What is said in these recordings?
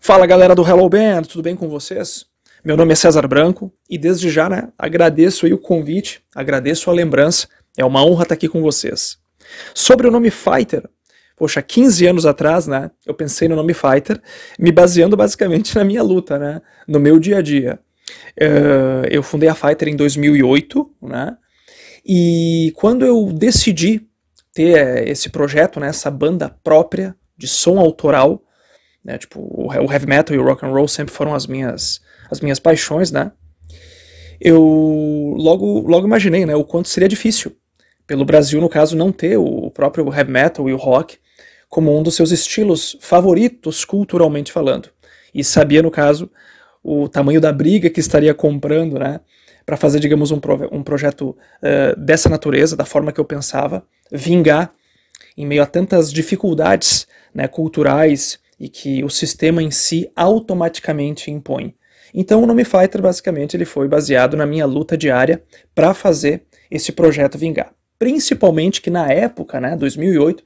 Fala galera do Hello Band, tudo bem com vocês? Meu nome é César Branco e desde já, né, agradeço o convite, agradeço a lembrança, é uma honra estar aqui com vocês. Sobre o nome Fighter, poxa, 15 anos atrás, né, eu pensei no nome Fighter, me baseando basicamente na minha luta, né, no meu dia a dia. Uh, eu fundei a Fighter em 2008, né, e quando eu decidi ter eh, esse projeto, né, essa banda própria de som autoral, né? Tipo, o heavy metal e o rock and roll sempre foram as minhas as minhas paixões, né? Eu logo logo imaginei, né, o quanto seria difícil pelo Brasil, no caso, não ter o próprio heavy metal e o rock como um dos seus estilos favoritos culturalmente falando. E sabia, no caso, o tamanho da briga que estaria comprando, né, para fazer, digamos, um, pro, um projeto uh, dessa natureza, da forma que eu pensava, vingar em meio a tantas dificuldades né, culturais e que o sistema em si automaticamente impõe. Então o nome Fighter basicamente ele foi baseado na minha luta diária para fazer esse projeto vingar. Principalmente que na época, né, 2008,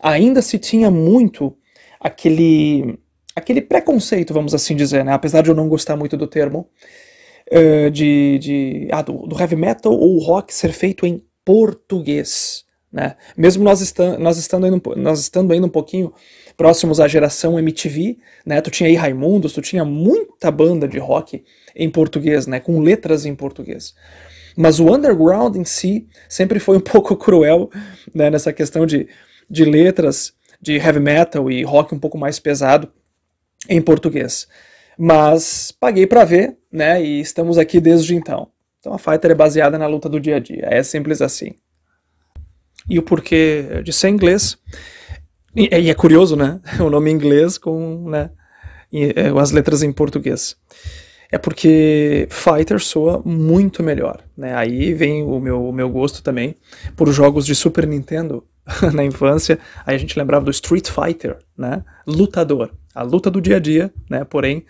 ainda se tinha muito aquele aquele preconceito, vamos assim dizer, né, apesar de eu não gostar muito do termo, uh, de, de ah, do, do, heavy metal ou rock ser feito em português. Né? Mesmo nós, nós, estando indo, nós estando ainda um pouquinho próximos à geração MTV, né? Tu tinha aí Raimundos, tu tinha muita banda de rock em português, né? Com letras em português. Mas o underground em si sempre foi um pouco cruel, né? Nessa questão de, de letras de heavy metal e rock um pouco mais pesado em português. Mas paguei para ver, né? E estamos aqui desde então. Então a Fighter é baseada na luta do dia a dia. É simples assim. E o porquê de ser inglês e, e, é curioso, né? O nome em inglês com né, é, as letras em português. É porque Fighter soa muito melhor, né? Aí vem o meu, o meu gosto também por jogos de Super Nintendo na infância. Aí a gente lembrava do Street Fighter, né? Lutador, a luta do dia a dia, né? Porém,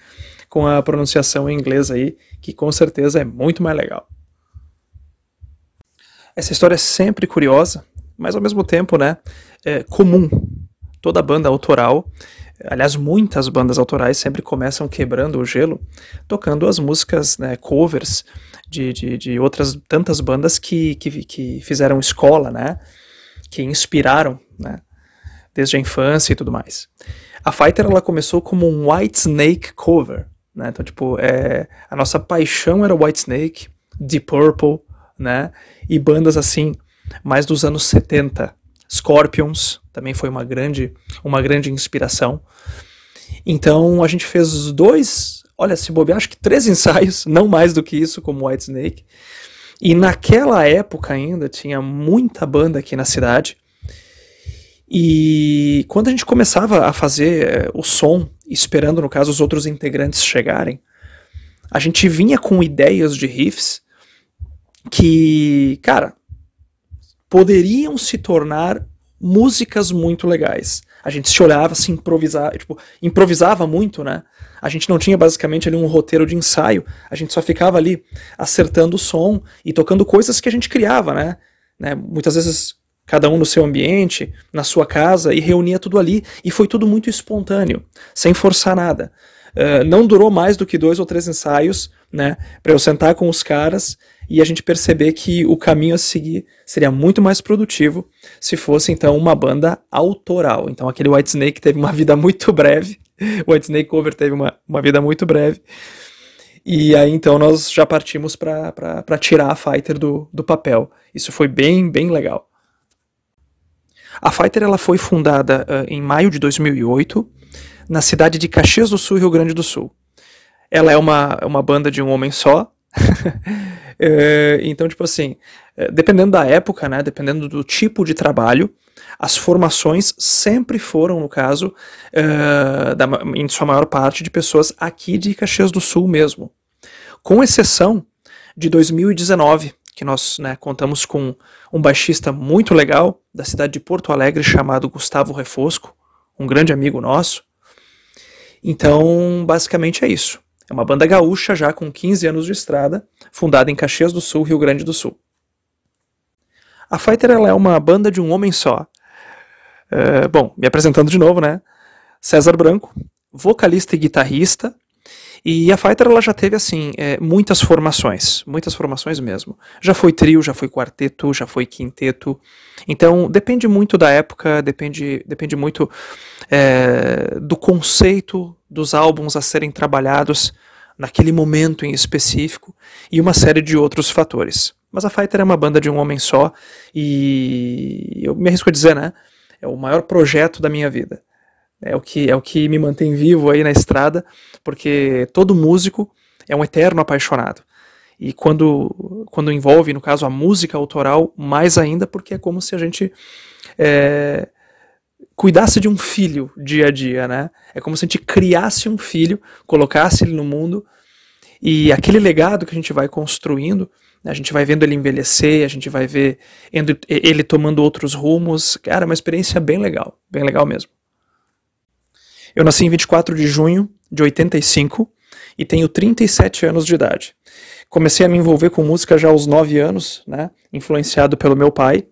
com a pronunciação em inglês aí, que com certeza é muito mais legal. Essa história é sempre curiosa, mas ao mesmo tempo, né? É comum toda banda autoral, aliás, muitas bandas autorais sempre começam quebrando o gelo, tocando as músicas, né, covers de, de, de, outras tantas bandas que, que, que fizeram escola, né, que inspiraram, né, desde a infância e tudo mais. A Fighter ela começou como um White Snake cover, né, então tipo, é, a nossa paixão era White Snake, Deep Purple, né, e bandas assim, mais dos anos 70, Scorpions também foi uma grande, uma grande inspiração. Então a gente fez dois, olha, se bobear, acho que três ensaios, não mais do que isso, como White Snake. E naquela época ainda tinha muita banda aqui na cidade. E quando a gente começava a fazer eh, o som, esperando no caso os outros integrantes chegarem, a gente vinha com ideias de riffs que, cara, poderiam se tornar músicas muito legais. A gente se olhava, se improvisava, tipo, improvisava muito, né? A gente não tinha basicamente ali um roteiro de ensaio, a gente só ficava ali acertando o som e tocando coisas que a gente criava, né? né? Muitas vezes cada um no seu ambiente, na sua casa, e reunia tudo ali, e foi tudo muito espontâneo, sem forçar nada. Uh, não durou mais do que dois ou três ensaios, né, para eu sentar com os caras e a gente perceber que o caminho a seguir seria muito mais produtivo se fosse então uma banda autoral. Então aquele White Snake teve uma vida muito breve, o White Snake Cover teve uma, uma vida muito breve. E aí então nós já partimos para tirar a Fighter do, do papel. Isso foi bem, bem legal. A Fighter ela foi fundada uh, em maio de 2008 na cidade de Caxias do Sul, Rio Grande do Sul. Ela é uma, uma banda de um homem só, é, então, tipo assim, é, dependendo da época, né, dependendo do tipo de trabalho, as formações sempre foram, no caso, é, da, em sua maior parte, de pessoas aqui de Caxias do Sul mesmo. Com exceção de 2019, que nós né, contamos com um baixista muito legal da cidade de Porto Alegre chamado Gustavo Refosco, um grande amigo nosso. Então, basicamente é isso. É uma banda gaúcha já com 15 anos de estrada, fundada em Caxias do Sul, Rio Grande do Sul. A Fighter ela é uma banda de um homem só. É, bom, me apresentando de novo, né? César Branco, vocalista e guitarrista. E a Fighter ela já teve assim é, muitas formações, muitas formações mesmo. Já foi trio, já foi quarteto, já foi quinteto. Então depende muito da época, depende, depende muito é, do conceito dos álbuns a serem trabalhados naquele momento em específico e uma série de outros fatores. Mas a Fighter é uma banda de um homem só e eu me arrisco a dizer, né? É o maior projeto da minha vida. É o que é o que me mantém vivo aí na estrada, porque todo músico é um eterno apaixonado. E quando, quando envolve, no caso, a música autoral, mais ainda, porque é como se a gente é, cuidasse de um filho dia a dia, né? É como se a gente criasse um filho, colocasse ele no mundo, e aquele legado que a gente vai construindo, né, a gente vai vendo ele envelhecer, a gente vai ver ele tomando outros rumos. Cara, é uma experiência bem legal, bem legal mesmo. Eu nasci em 24 de junho de 85 e tenho 37 anos de idade. Comecei a me envolver com música já aos 9 anos, né, influenciado pelo meu pai.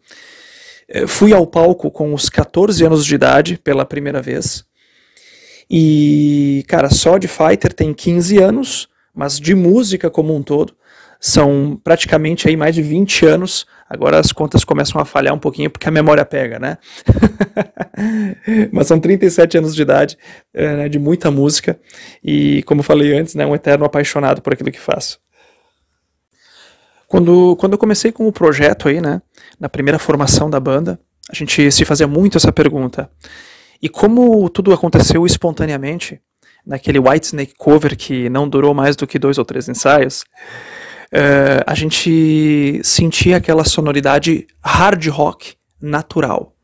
Eh, fui ao palco com os 14 anos de idade pela primeira vez. E, cara, só de Fighter tem 15 anos, mas de música como um todo são praticamente aí mais de 20 anos. Agora as contas começam a falhar um pouquinho porque a memória pega, né? Mas são 37 anos de idade, é, né, de muita música e, como falei antes, né, um eterno apaixonado por aquilo que faço. Quando, quando eu comecei com o projeto aí, né, na primeira formação da banda, a gente se fazia muito essa pergunta. E como tudo aconteceu espontaneamente, naquele Whitesnake cover que não durou mais do que dois ou três ensaios, uh, a gente sentia aquela sonoridade hard rock natural.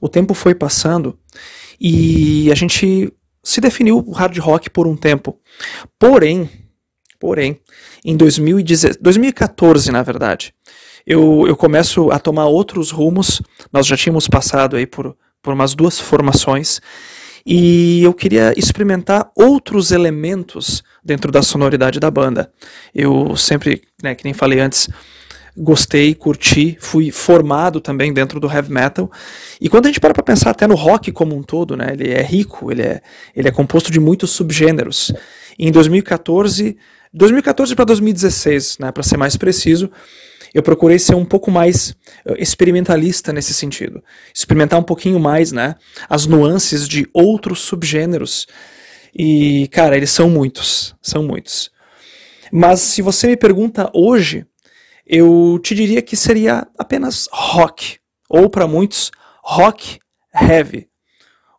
O tempo foi passando e a gente se definiu hard rock por um tempo. Porém, porém, em 2014, na verdade, eu, eu começo a tomar outros rumos. Nós já tínhamos passado aí por, por umas duas formações e eu queria experimentar outros elementos dentro da sonoridade da banda. Eu sempre, né, que nem falei antes, gostei, curti, fui formado também dentro do heavy metal. E quando a gente para para pensar até no rock como um todo, né, ele é rico, ele é, ele é composto de muitos subgêneros. E em 2014, 2014 para 2016, né, para ser mais preciso, eu procurei ser um pouco mais eh, experimentalista nesse sentido. Experimentar um pouquinho mais, né? As nuances de outros subgêneros. E, cara, eles são muitos. São muitos. Mas se você me pergunta hoje, eu te diria que seria apenas rock. Ou para muitos, rock heavy.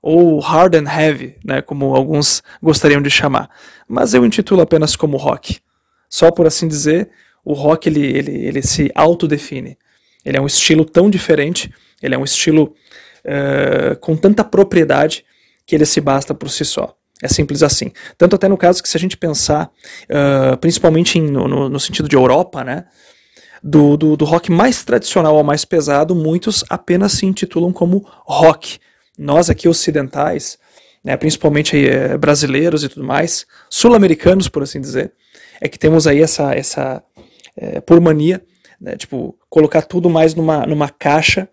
Ou hard and heavy, né, como alguns gostariam de chamar. Mas eu intitulo apenas como rock. Só por assim dizer, o rock ele, ele, ele se autodefine. Ele é um estilo tão diferente, ele é um estilo uh, com tanta propriedade que ele se basta por si só. É simples assim. Tanto até no caso que se a gente pensar, uh, principalmente em, no, no, sentido de Europa, né, do, do, do, rock mais tradicional ao mais pesado, muitos apenas se intitulam como rock. Nós aqui ocidentais, né, principalmente aí, eh, brasileiros e tudo mais, sul-americanos, por assim dizer, é que temos aí essa, essa é, por mania, né, tipo, colocar tudo mais numa, numa caixa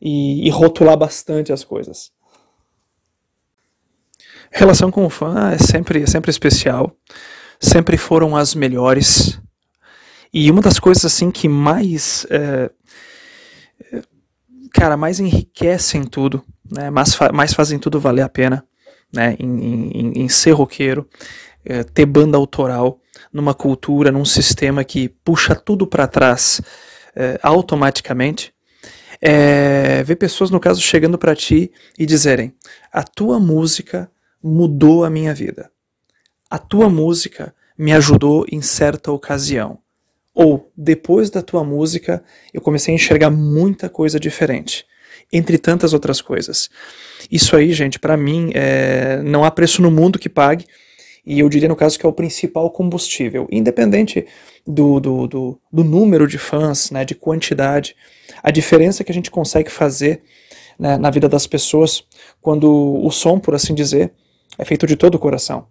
e, e rotular bastante as coisas. Relação com o fã é sempre, sempre especial, sempre foram as melhores. E uma das coisas assim que mais, é, é cara, mais enriquecem tudo, né, mais, fa mais fazem tudo valer a pena, né, em, em, em ser roqueiro, é, ter banda autoral, numa cultura, num sistema que puxa tudo para trás é, automaticamente, é, ver pessoas, no caso, chegando para ti e dizerem: a tua música mudou a minha vida. A tua música me ajudou em certa ocasião. Ou, depois da tua música, eu comecei a enxergar muita coisa diferente. Entre tantas outras coisas. Isso aí, gente, para mim, é... não há preço no mundo que pague e eu diria no caso que é o principal combustível, independente do, do, do, do número de fãs, né, de quantidade, a diferença que a gente consegue fazer né, na vida das pessoas quando o som, por assim dizer, é feito de todo o coração.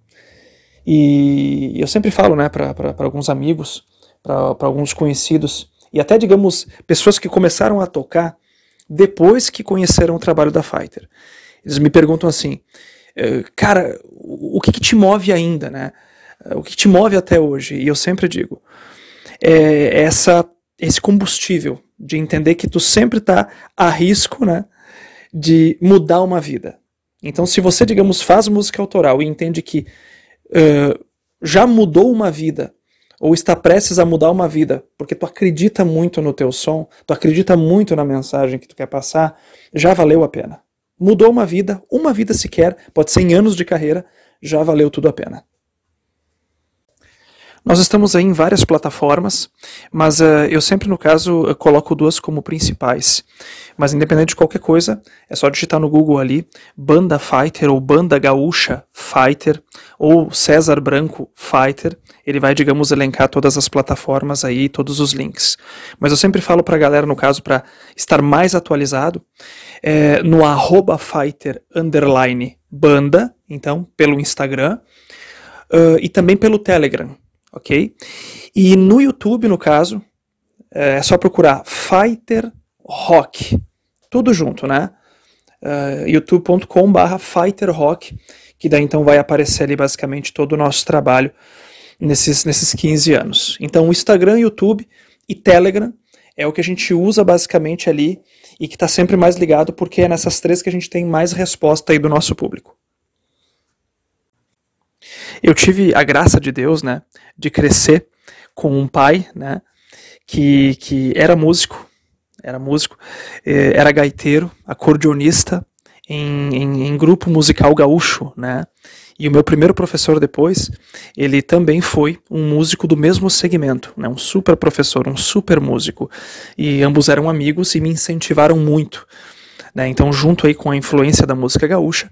E eu sempre falo né, para alguns amigos, para alguns conhecidos, e até, digamos, pessoas que começaram a tocar depois que conheceram o trabalho da Fighter. Eles me perguntam assim: cara, o que, que, te move ainda, né? O que te move até hoje, e eu sempre digo, é essa, esse combustível de entender que tu sempre está a risco, né, de mudar uma vida. Então, se você, digamos, faz música autoral e entende que uh, já mudou uma vida ou está prestes a mudar uma vida, porque tu acredita muito no teu som, tu acredita muito na mensagem que tu quer passar, já valeu a pena. Mudou uma vida, uma vida sequer, pode ser em anos de carreira, já valeu tudo a pena. Nós estamos aí em várias plataformas, mas uh, eu sempre, no caso, coloco duas como principais. Mas independente de qualquer coisa, é só digitar no Google ali Banda Fighter ou Banda Gaúcha Fighter ou César Branco Fighter. Ele vai, digamos, elencar todas as plataformas aí, todos os links. Mas eu sempre falo para a galera, no caso, para estar mais atualizado, é, no arroba fighter underline banda, então, pelo Instagram, uh, e também pelo Telegram ok? E no YouTube, no caso, é só procurar Fighter Rock, tudo junto, né? Uh, youtube.com/barra Fighter Rock, que daí então vai aparecer ali basicamente todo o nosso trabalho nesses, nesses 15 anos. Então, o Instagram, YouTube e Telegram é o que a gente usa basicamente ali e que está sempre mais ligado, porque é nessas três que a gente tem mais resposta aí do nosso público. Eu tive a graça de Deus, né, de crescer com um pai, né, que, que era músico, era músico, eh, era gaiteiro, acordeonista em, em, em grupo musical gaúcho, né, e o meu primeiro professor depois, ele também foi um músico do mesmo segmento, né, um super professor, um super músico, e ambos eram amigos e me incentivaram muito. Né? Então, junto aí com a influência da música gaúcha,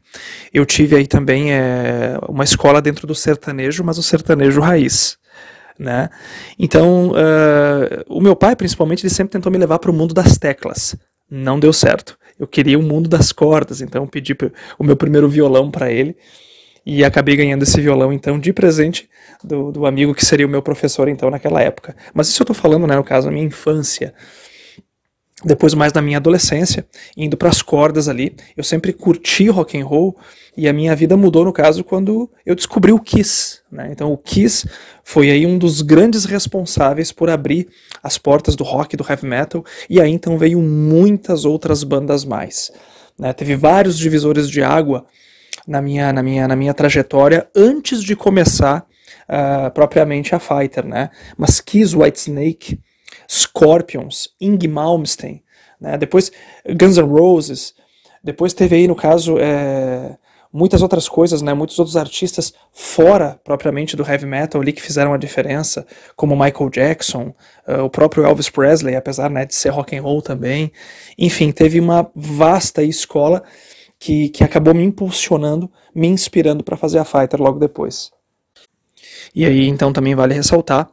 eu tive aí também é, uma escola dentro do sertanejo, mas o sertanejo raiz. Né? Então, uh, o meu pai, principalmente, ele sempre tentou me levar para o mundo das teclas. Não deu certo. Eu queria o mundo das cordas, então pedi o meu primeiro violão para ele e acabei ganhando esse violão então de presente do, do amigo que seria o meu professor então naquela época. Mas isso eu estou falando, né, no caso, a minha infância depois mais na minha adolescência, indo para as cordas ali, eu sempre curti rock and roll e a minha vida mudou no caso quando eu descobri o Kiss, né? Então o Kiss foi aí um dos grandes responsáveis por abrir as portas do rock, do heavy metal e aí então veio muitas outras bandas mais, né? Teve vários divisores de água na minha na minha na minha trajetória antes de começar uh, propriamente a Fighter, né? Mas Kiss, Whitesnake Scorpions, Ing Malmsteen, né? depois Guns N' Roses, depois teve aí, no caso, é, muitas outras coisas, né? muitos outros artistas fora propriamente do heavy metal ali que fizeram a diferença, como Michael Jackson, uh, o próprio Elvis Presley, apesar né, de ser rock and roll também. Enfim, teve uma vasta escola que, que acabou me impulsionando, me inspirando para fazer a Fighter logo depois. E aí, então, também vale ressaltar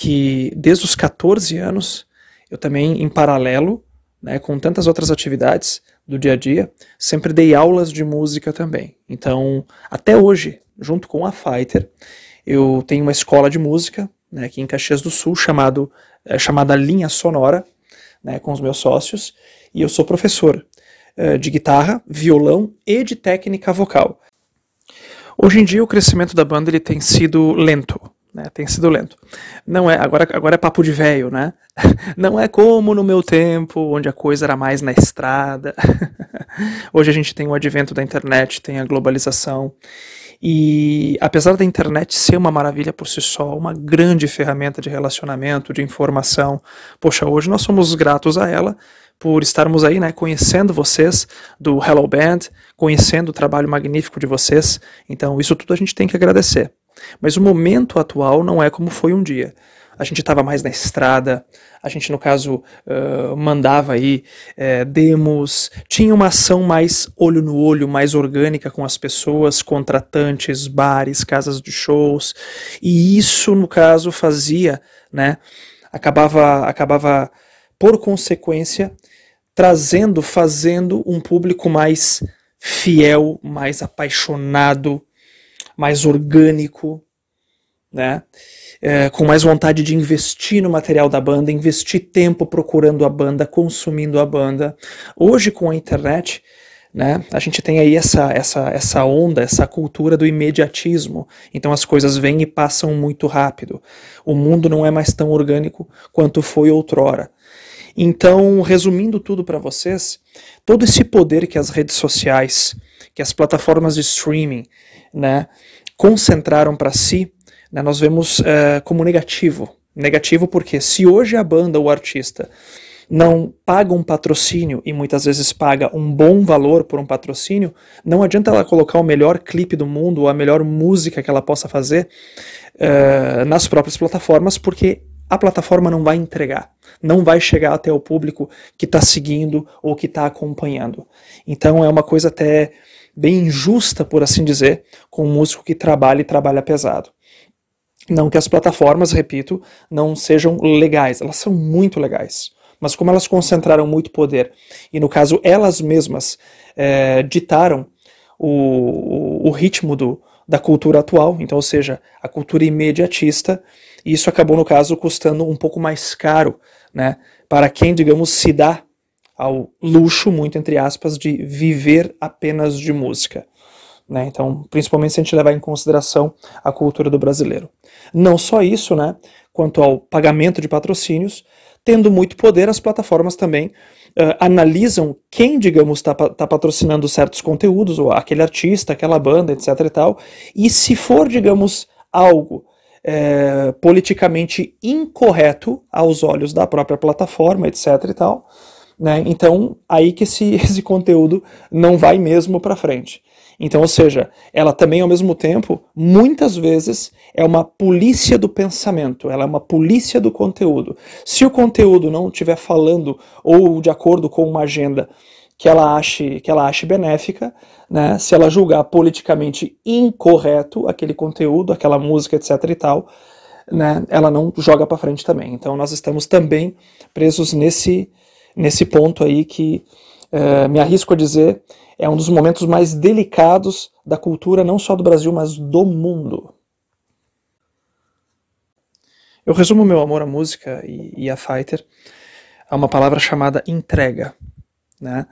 que desde os 14 anos eu também, em paralelo, né, com tantas outras atividades do dia a dia, sempre dei aulas de música também. Então, até hoje, junto com a Fighter, eu tenho uma escola de música né, aqui em Caxias do Sul chamado, é, chamada Linha Sonora, né, com os meus sócios, e eu sou professor é, de guitarra, violão e de técnica vocal. Hoje em dia o crescimento da banda ele tem sido lento, né? Tem sido lento. Não é, agora, agora é papo de velho, né? Não é como no meu tempo, onde a coisa era mais na estrada. Hoje a gente tem o advento da internet, tem a globalização. E apesar da internet ser uma maravilha por si só, uma grande ferramenta de relacionamento, de informação, poxa, hoje nós somos gratos a ela por estarmos aí, né, conhecendo vocês do Hello Band, conhecendo o trabalho magnífico de vocês. Então, isso tudo a gente tem que agradecer. Mas o momento atual não é como foi um dia. A gente estava mais na estrada, a gente, no caso, uh, mandava aí demos, tinha uma ação mais olho no olho, mais orgânica com as pessoas, contratantes, bares, casas de shows, e isso, no caso, fazia, né, acabava, acabava por consequência, trazendo, fazendo um público mais fiel, mais apaixonado, mais orgânico, né? É, com mais vontade de investir no material da banda, investir tempo procurando a banda, consumindo a banda. Hoje, com a internet, Né? A gente tem aí essa, essa, essa onda, essa cultura do imediatismo. Então as coisas vêm e passam muito rápido. O mundo não é mais tão orgânico quanto foi outrora. Então, resumindo tudo para vocês, todo esse poder que as redes sociais, que as plataformas de streaming, né, concentraram para si, né, nós vemos uh, como negativo. Negativo porque se hoje a banda ou o artista não paga um patrocínio e muitas vezes paga um bom valor por um patrocínio, não adianta ela colocar o melhor clipe do mundo ou a melhor música que ela possa fazer uh, nas próprias plataformas, porque a plataforma não vai entregar, não vai chegar até o público que está seguindo ou que está acompanhando. Então é uma coisa até bem injusta, por assim dizer, com um músico que trabalha e trabalha pesado. Não que as plataformas, repito, não sejam legais, elas são muito legais mas como elas concentraram muito poder, e no caso elas mesmas é, ditaram o, o, ritmo do, da cultura atual, então, ou seja, a cultura imediatista, e isso acabou, no caso, custando um pouco mais caro, né, para quem, digamos, se dá ao luxo, muito entre aspas, de viver apenas de música. Né? Então, principalmente se a gente levar em consideração a cultura do brasileiro. Não só isso, né? quanto ao pagamento de patrocínios, tendo muito poder, as plataformas também uh, analisam quem, digamos, está tá patrocinando certos conteúdos, ou aquele artista, aquela banda, etc e tal, e se for, digamos, algo é, politicamente incorreto aos olhos da própria plataforma, etc e tal, né, então aí que esse, esse conteúdo não vai mesmo para frente. Então, ou seja, ela também, ao mesmo tempo, muitas vezes é uma polícia do pensamento, ela é uma polícia do conteúdo. Se o conteúdo não estiver falando ou de acordo com uma agenda que ela ache, que ela ache benéfica, né, se ela julgar politicamente incorreto aquele conteúdo, aquela música, etc e tal, né, ela não joga para frente também. Então nós estamos também presos nesse, nesse ponto aí que é, me arrisco a dizer é um dos momentos mais delicados da cultura, não só do Brasil, mas do mundo. Eu resumo meu amor à música e, e a Fighter a uma palavra chamada entrega. Né?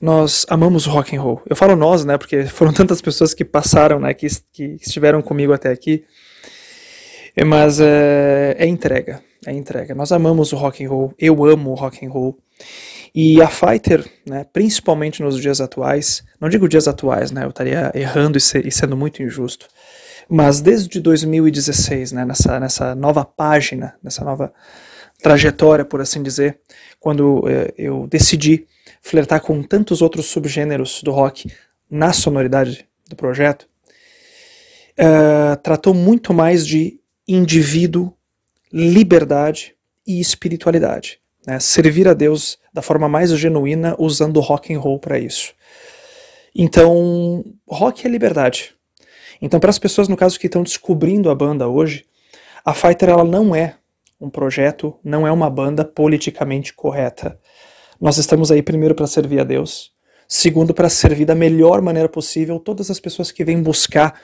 Nós amamos rock and roll. Eu falo nós, né, porque foram tantas pessoas que passaram, né, que, que estiveram comigo até aqui. Mas é, é entrega, é entrega. Nós amamos o rock and roll. Eu amo o rock and roll. E a Fighter, né, principalmente nos dias atuais, não digo dias atuais, né, eu estaria errando e, ser, e sendo muito injusto, mas desde 2016, né, nessa, nessa nova página, nessa nova trajetória, por assim dizer, quando eh, eu decidi flertar com tantos outros subgêneros do rock na sonoridade do projeto, uh, tratou muito mais de indivíduo, liberdade e espiritualidade. Né? Servir a Deus da forma mais genuína usando rock and roll para isso. Então, rock é liberdade. Então, para as pessoas, no caso, que estão descobrindo a banda hoje, a Fighter ela não é um projeto, não é uma banda politicamente correta. Nós estamos aí primeiro para servir a Deus, segundo para servir da melhor maneira possível todas as pessoas que vêm buscar,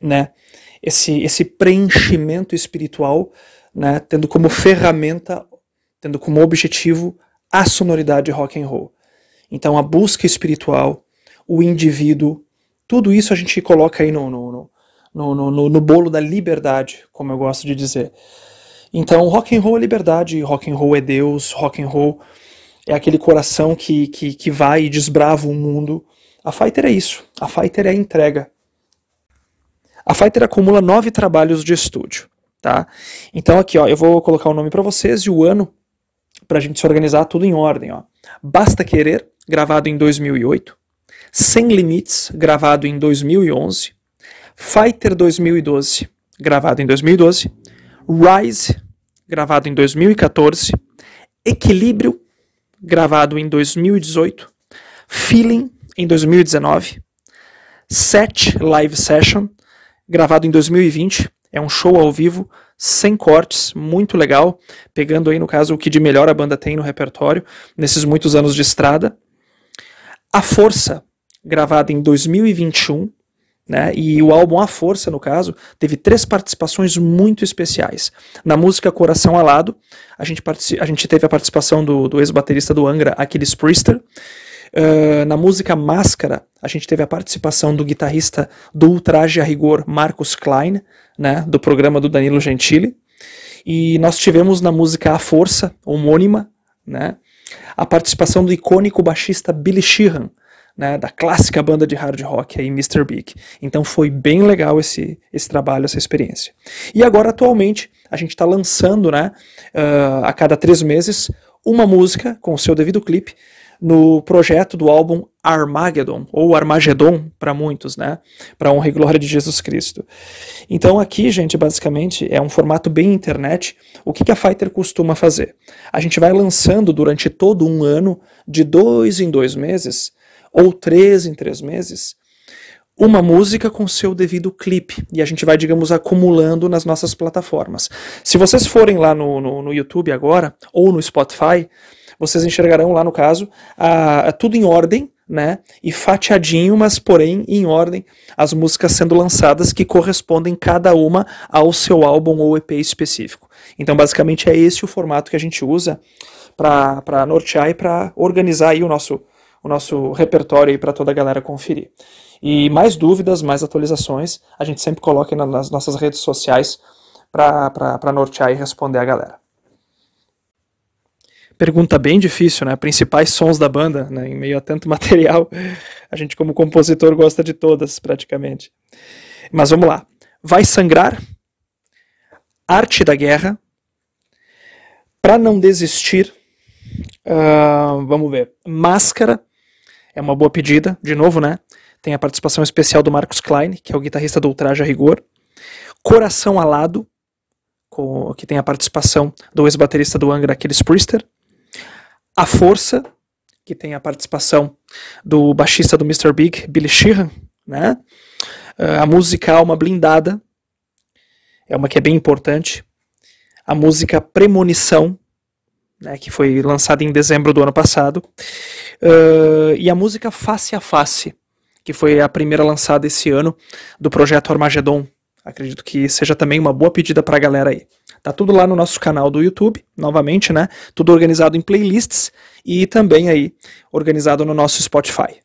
né, esse esse preenchimento espiritual, né, tendo como ferramenta, tendo como objetivo a sonoridade rock and roll. Então a busca espiritual, o indivíduo, tudo isso a gente coloca aí no, no, no, no, no bolo da liberdade, como eu gosto de dizer. Então rock and roll é liberdade, rock and roll é Deus, rock and roll é aquele coração que, que, que vai e desbrava o mundo. A Fighter é isso, a Fighter é a entrega. A Fighter acumula nove trabalhos de estúdio, tá? Então aqui, ó, eu vou colocar o nome para vocês e o ano para a gente se organizar tudo em ordem. Ó. Basta Querer, gravado em 2008. Sem Limites, gravado em 2011. Fighter 2012, gravado em 2012. Rise, gravado em 2014. Equilíbrio, gravado em 2018. Feeling, em 2019. Set Live Session, gravado em 2020. É um show ao vivo sem cortes, muito legal, pegando aí no caso o que de melhor a banda tem no repertório nesses muitos anos de estrada. A Força, gravada em 2021, né, e o álbum A Força, no caso, teve três participações muito especiais. Na música Coração Alado, a gente, a gente teve a participação do, do ex-baterista do Angra, Aquiles Priester, Uh, na música Máscara, a gente teve a participação do guitarrista do Ultraje a Rigor, Marcos Klein, né, do programa do Danilo Gentili. E nós tivemos na música A Força, homônima, né, a participação do icônico baixista Billy Sheehan, né, da clássica banda de hard rock aí, Mr. Big. Então foi bem legal esse, esse trabalho, essa experiência. E agora, atualmente, a gente está lançando, né, uh, a cada três meses, uma música com o seu devido clipe no projeto do álbum Armageddon, ou Armagedon para muitos, né? Para honra e glória de Jesus Cristo. Então aqui, gente, basicamente é um formato bem internet. O que, que a Fighter costuma fazer? A gente vai lançando durante todo um ano, de dois em dois meses, ou três em três meses, uma música com seu devido clipe. E a gente vai, digamos, acumulando nas nossas plataformas. Se vocês forem lá no, no, no YouTube agora, ou no Spotify, vocês enxergarão lá no caso a, a tudo em ordem, né? E fatiadinho, mas porém em ordem, as músicas sendo lançadas que correspondem cada uma ao seu álbum ou EP específico. Então, basicamente, é esse o formato que a gente usa para nortear e para organizar aí o nosso, o nosso repertório para toda a galera conferir. E mais dúvidas, mais atualizações, a gente sempre coloca nas nossas redes sociais para nortear e responder a galera. Pergunta bem difícil, né? Principais sons da banda, né? Em meio a tanto material, a gente como compositor gosta de todas, praticamente. Mas vamos lá. Vai sangrar, arte da guerra, para não desistir, uh, vamos ver, máscara é uma boa pedida, de novo, né? Tem a participação especial do Marcos Klein, que é o guitarrista do Ultraje a Rigor. Coração Alado, com, que tem a participação do ex-baterista do Angra, Aquiles Priester. A Força, que tem a participação do baixista do Mr. Big, Billy Sheehan, né? Uh, a música Alma Blindada, é uma que é bem importante. A música Premonição, né, que foi lançada em dezembro do ano passado. Uh, e a música Face a Face, que foi a primeira lançada esse ano do projeto Armagedon. Acredito que seja também uma boa pedida para a galera aí. Tá tudo lá no nosso canal do YouTube, novamente, né? Tudo organizado em playlists e também aí organizado no nosso Spotify.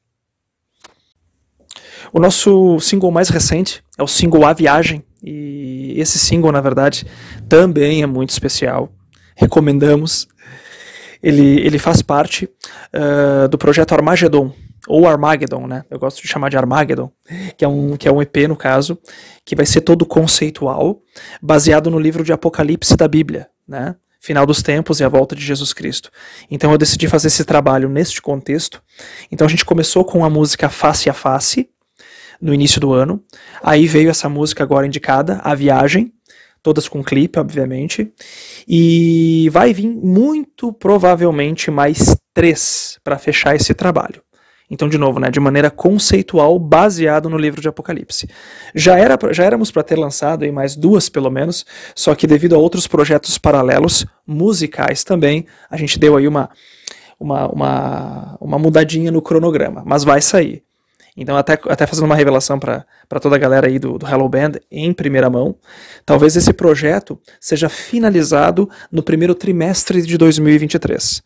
O nosso single mais recente é o single A Viagem, e esse single, na verdade, também é muito especial. Recomendamos. Ele, ele faz parte uh, do projeto Armagedon, ou Armageddon, né? Eu gosto de chamar de Armageddon, que é um, que é um EP, no caso, que vai ser todo conceitual, baseado no livro de Apocalipse da Bíblia, né? Final dos tempos e a volta de Jesus Cristo. Então eu decidi fazer esse trabalho neste contexto. Então a gente começou com a música Face a Face, no início do ano. Aí veio essa música agora indicada, A Viagem, todas com clipe, obviamente. E vai vir muito provavelmente mais três para fechar esse trabalho. Então, de novo, né, de maneira conceitual, baseado no livro de Apocalipse. Já, era, já éramos para ter lançado aí mais duas, pelo menos, só que devido a outros projetos paralelos, musicais também, a gente deu aí uma, uma, uma, uma mudadinha no cronograma, mas vai sair. Então, até, até fazendo uma revelação para toda a galera aí do, do Hello Band em primeira mão, talvez esse projeto seja finalizado no primeiro trimestre de 2023.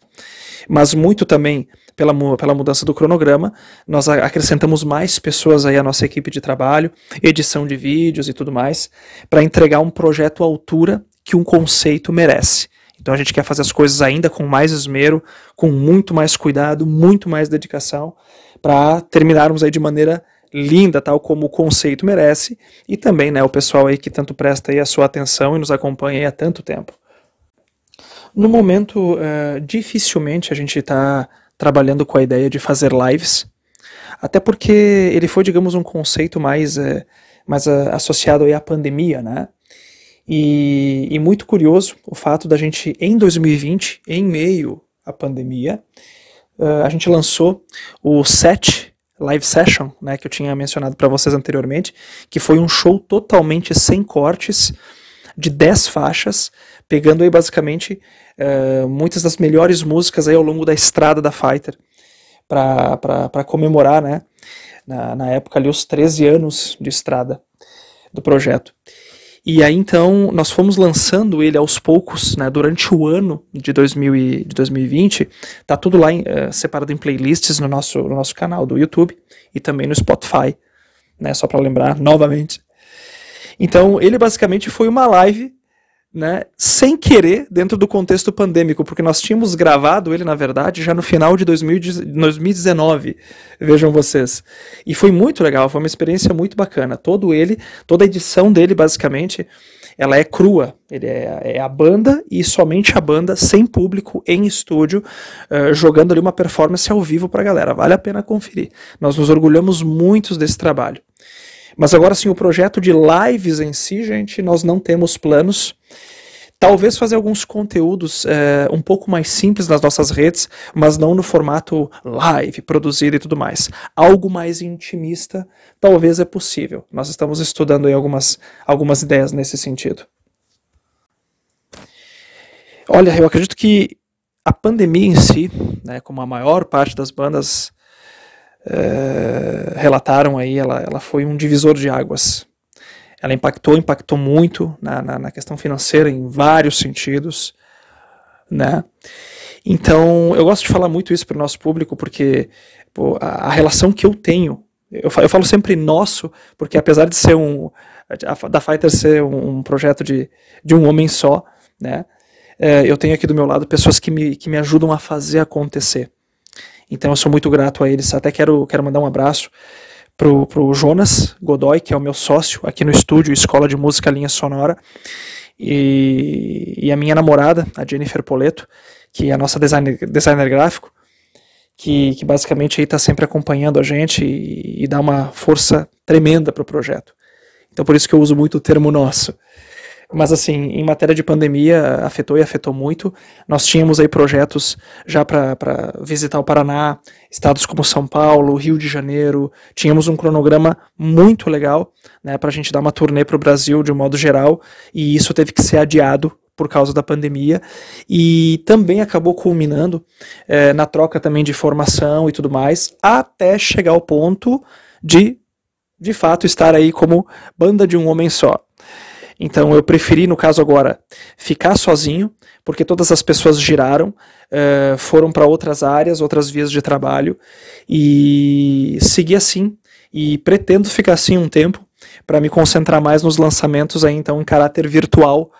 Mas muito também pela, pela mudança do cronograma, nós acrescentamos mais pessoas aí à nossa equipe de trabalho, edição de vídeos e tudo mais, para entregar um projeto à altura que um conceito merece. Então a gente quer fazer as coisas ainda com mais esmero, com muito mais cuidado, muito mais dedicação, para terminarmos aí de maneira linda, tal como o conceito merece, e também né, o pessoal aí que tanto presta aí a sua atenção e nos acompanha há tanto tempo. No momento, uh, dificilmente a gente está trabalhando com a ideia de fazer lives, até porque ele foi, digamos, um conceito mais, é, mais é, associado aí à pandemia, né? E, e, muito curioso o fato da gente, em 2020, em meio à pandemia, uh, a gente lançou o set live session, né, que eu tinha mencionado para vocês anteriormente, que foi um show totalmente sem cortes, de 10 faixas, pegando aí basicamente uh, muitas das melhores músicas aí ao longo da estrada da Fighter, para comemorar, né, na, na época ali os 13 anos de estrada do projeto. E aí então nós fomos lançando ele aos poucos, né, durante o ano de, 2000 e, de 2020. Tá tudo lá em, uh, separado em playlists no nosso, no nosso canal do YouTube e também no Spotify, né, só para lembrar novamente. Então ele basicamente foi uma live né, sem querer dentro do contexto pandêmico, porque nós tínhamos gravado ele, na verdade, já no final de 2019, vejam vocês. E foi muito legal, foi uma experiência muito bacana. Todo ele, toda a edição dele, basicamente, ela é crua. Ele é, é a banda e somente a banda, sem público, em estúdio, uh, jogando ali uma performance ao vivo pra galera. Vale a pena conferir. Nós nos orgulhamos muito desse trabalho. Mas agora sim, o projeto de lives em si, gente, nós não temos planos. Talvez fazer alguns conteúdos é, um pouco mais simples nas nossas redes, mas não no formato live, produzido e tudo mais. Algo mais intimista talvez é possível. Nós estamos estudando aí algumas, algumas ideias nesse sentido. Olha, eu acredito que a pandemia em si, né, como a maior parte das bandas é, relataram aí, ela, ela foi um divisor de águas. Ela impactou, impactou muito na, na, na questão financeira em vários sentidos, né? Então, eu gosto de falar muito isso para o nosso público, porque pô, a, a, relação que eu tenho, eu, eu falo sempre nosso, porque apesar de ser um, a, da Fighter ser um, um, projeto de, de um homem só, né? É, eu tenho aqui do meu lado pessoas que me, que me ajudam a fazer acontecer. Então eu sou muito grato a eles. Até quero, quero mandar um abraço pro, pro Jonas Godoy, que é o meu sócio aqui no estúdio Escola de Música Linha Sonora, e, e a minha namorada, a Jennifer Poleto, que é a nossa designer, designer gráfico, que, que basicamente está sempre acompanhando a gente e, e dá uma força tremenda para o projeto. Então por isso que eu uso muito o termo nosso. Mas assim, em matéria de pandemia, afetou e afetou muito. Nós tínhamos aí projetos já para visitar o Paraná, estados como São Paulo, Rio de Janeiro. Tínhamos um cronograma muito legal né, para a gente dar uma turnê para o Brasil de um modo geral, e isso teve que ser adiado por causa da pandemia e também acabou culminando é, na troca também de formação e tudo mais, até chegar ao ponto de de fato estar aí como banda de um homem só. Então eu preferi, no caso agora, ficar sozinho, porque todas as pessoas giraram, uh, foram para outras áreas, outras vias de trabalho, e seguir assim. E pretendo ficar assim um tempo, para me concentrar mais nos lançamentos aí, então, em caráter virtual,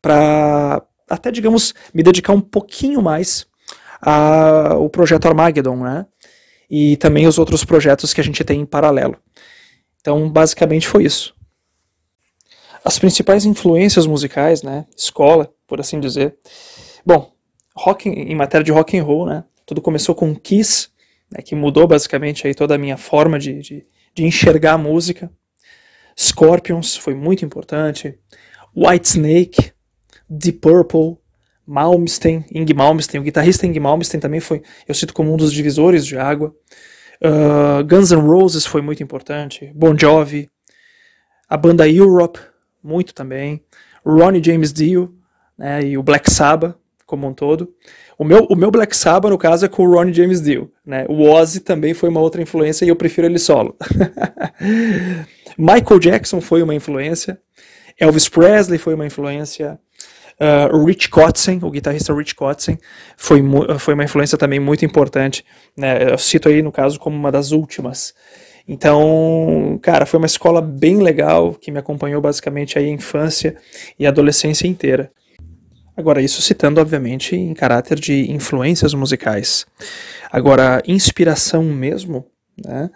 para até, digamos, me dedicar um pouquinho mais ao projeto Armageddon, né? E também os outros projetos que a gente tem em paralelo. Então, basicamente foi isso. As principais influências musicais, né, escola, por assim dizer. Bom, rock em matéria de rock and roll, né, tudo começou com Kiss, né, que mudou basicamente aí toda a minha forma de, de, de enxergar a música. Scorpions foi muito importante. White Snake, Deep Purple, Malmsteen, Ing Malmsteen, o guitarrista Ing Malmsteen também foi, eu cito como um dos divisores de água. Uh, Guns N' Roses foi muito importante, Bon Jovi, a banda Europe, muito também. Ronnie James Dio, né, e o Black Sabbath como um todo. O meu, o meu Black Sabbath, no caso, é com o Ronnie James Dio. Né? O Ozzy também foi uma outra influência e eu prefiro ele solo. Michael Jackson foi uma influência. Elvis Presley foi uma influência. Uh, Rich Kotzen, o guitarrista Rich Kotzen, foi, foi uma influência também muito importante. Né? Eu cito aí, no caso, como uma das últimas. Então, cara, foi uma escola bem legal que me acompanhou basicamente a infância e a adolescência inteira. Agora, isso citando, obviamente, em caráter de influências musicais. Agora, inspiração mesmo, né?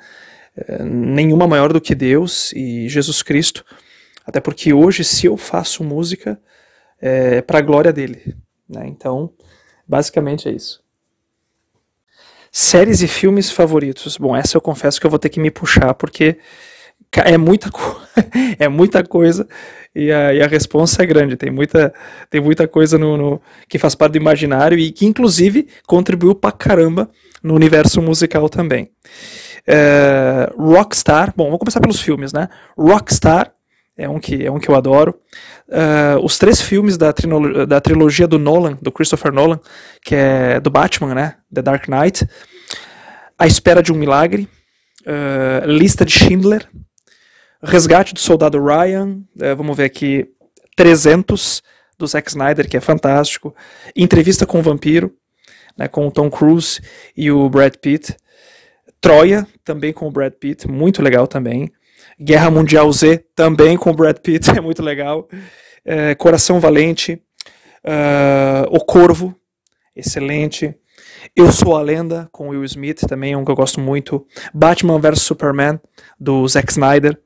É, nenhuma maior do que Deus e Jesus Cristo. Até porque hoje, se eu faço música, é para a glória dele. Né? Então, basicamente é isso. Séries e filmes favoritos. Bom, essa eu confesso que eu vou ter que me puxar, porque é muita, é muita coisa e a, e a resposta é grande. Tem muita, tem muita coisa no, no, que faz parte do imaginário e que, inclusive, contribuiu pra caramba no universo musical também. É, Rockstar, bom, vamos começar pelos filmes, né? Rockstar é um que, é um que eu adoro. Uh, os três filmes da, da trilogia do Nolan, do Christopher Nolan, que é do Batman, né? The Dark Knight. A Espera de um Milagre. Uh, Lista de Schindler. Resgate do Soldado Ryan. Uh, vamos ver aqui. 300 do Zack Snyder, que é fantástico, Entrevista com o Vampiro, né, com o Tom Cruise e o Brad Pitt, Troia, também com o Brad Pitt, muito legal também, Guerra Mundial Z, também com Brad Pitt, é muito legal, é, Coração Valente, uh, O Corvo, excelente, Eu Sou a Lenda, com Will Smith, também é um que eu gosto muito, Batman vs Superman, do Zack Snyder,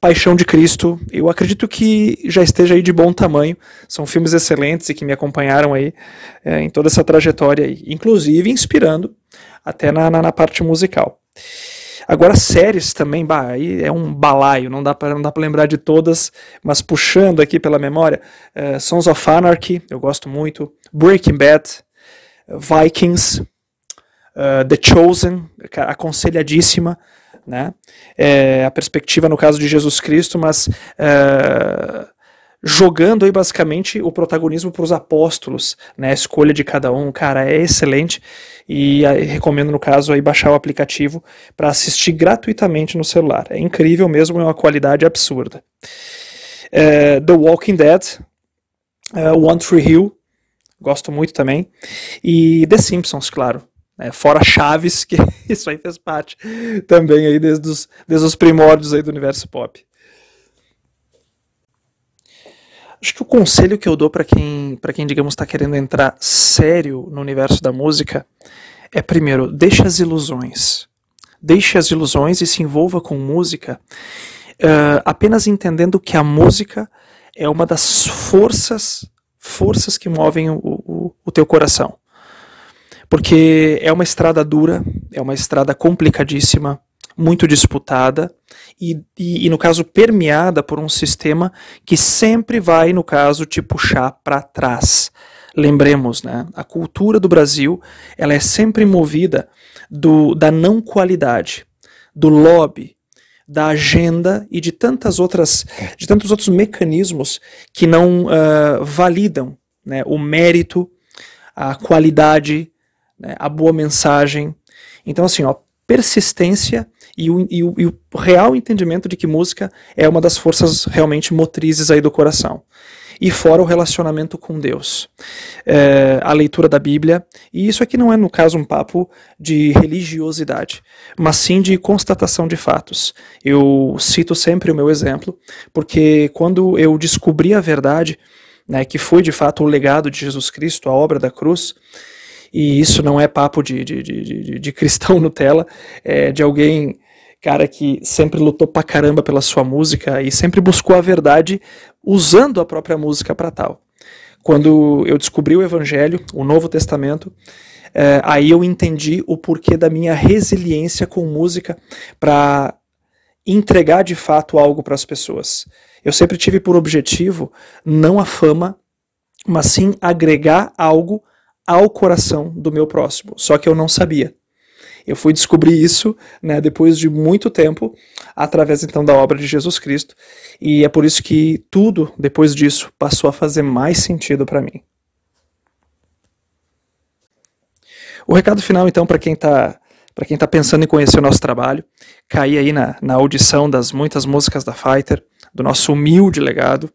Paixão de Cristo, eu acredito que já esteja aí de bom tamanho. São filmes excelentes e que me acompanharam aí é, em toda essa trajetória, aí, inclusive inspirando até na, na, na, parte musical. Agora, séries também, bah, aí é um balaio, não dá para lembrar de todas, mas puxando aqui pela memória, é, Sons of Anarchy, eu gosto muito, Breaking Bad, Vikings, uh, The Chosen, aconselhadíssima, né? É, a perspectiva no caso de Jesus Cristo, mas é, jogando aí basicamente o protagonismo para os apóstolos, né? A escolha de cada um, cara, é excelente e aí, recomendo no caso aí baixar o aplicativo para assistir gratuitamente no celular. É incrível mesmo, é uma qualidade absurda. É, The Walking Dead, é, One Tree Hill, gosto muito também, e The Simpsons, claro. Né? Fora Chaves, que isso aí fez parte também aí desde os, desde os primórdios aí do universo pop. Acho que o conselho que eu dou para quem, para quem digamos está querendo entrar sério no universo da música é primeiro, deixe as ilusões. Deixe as ilusões e se envolva com música, uh, apenas entendendo que a música é uma das forças, forças que movem o, o, o teu coração porque é uma estrada dura, é uma estrada complicadíssima, muito disputada e, e, e, no caso permeada por um sistema que sempre vai, no caso, te puxar para trás. Lembremos, né? A cultura do Brasil ela é sempre movida do, da não qualidade, do lobby, da agenda e de tantas outras, de tantos outros mecanismos que não uh, validam né, o mérito, a qualidade né, a boa mensagem. Então, assim, ó, persistência e o, e, o, e o, real entendimento de que música é uma das forças realmente motrizes aí do coração. E fora o relacionamento com Deus, é, a leitura da Bíblia, e isso aqui não é, no caso, um papo de religiosidade, mas sim de constatação de fatos. Eu cito sempre o meu exemplo, porque quando eu descobri a verdade, né, que foi de fato o legado de Jesus Cristo, a obra da cruz, e isso não é papo de, de, de, de cristão Nutella, é de alguém, cara, que sempre lutou pra caramba pela sua música e sempre buscou a verdade usando a própria música para tal. Quando eu descobri o Evangelho, o Novo Testamento, é, aí eu entendi o porquê da minha resiliência com música para entregar de fato algo para as pessoas. Eu sempre tive por objetivo não a fama, mas sim agregar algo ao coração do meu próximo. Só que eu não sabia. Eu fui descobrir isso né, depois de muito tempo, através então da obra de Jesus Cristo, e é por isso que tudo depois disso passou a fazer mais sentido para mim. O recado final, então, para quem está para quem está pensando em conhecer o nosso trabalho, cair aí na, na audição das muitas músicas da Fighter, do nosso humilde legado,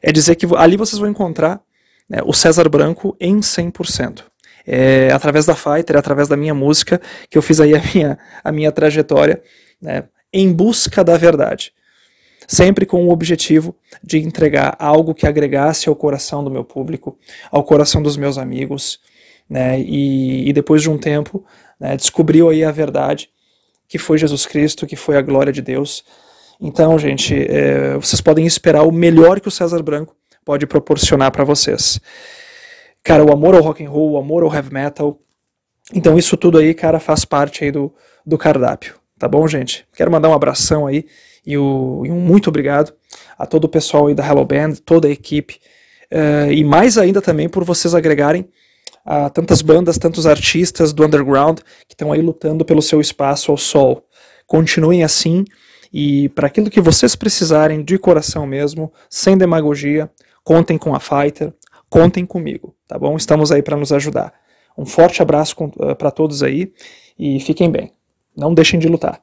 é dizer que ali vocês vão encontrar né, o César Branco em 100%. É através da Fighter, é através da minha música, que eu fiz aí a minha, a minha trajetória né, em busca da verdade. Sempre com o objetivo de entregar algo que agregasse ao coração do meu público, ao coração dos meus amigos, né, e, e depois de um tempo né, descobriu aí a verdade, que foi Jesus Cristo, que foi a glória de Deus. Então, gente, é, vocês podem esperar o melhor que o César Branco pode proporcionar para vocês. Cara, o amor ao rock and roll, o amor ao heavy metal. Então isso tudo aí, cara, faz parte aí do, do cardápio. Tá bom, gente? Quero mandar um abração aí e, o, e um muito obrigado a todo o pessoal aí da Hello Band, toda a equipe. Uh, e mais ainda também por vocês agregarem a tantas bandas, tantos artistas do underground que estão aí lutando pelo seu espaço ao sol. Continuem assim e para aquilo que vocês precisarem de coração mesmo, sem demagogia, Contem com a Fighter, contem comigo, tá bom? Estamos aí para nos ajudar. Um forte abraço uh, para todos aí e fiquem bem. Não deixem de lutar.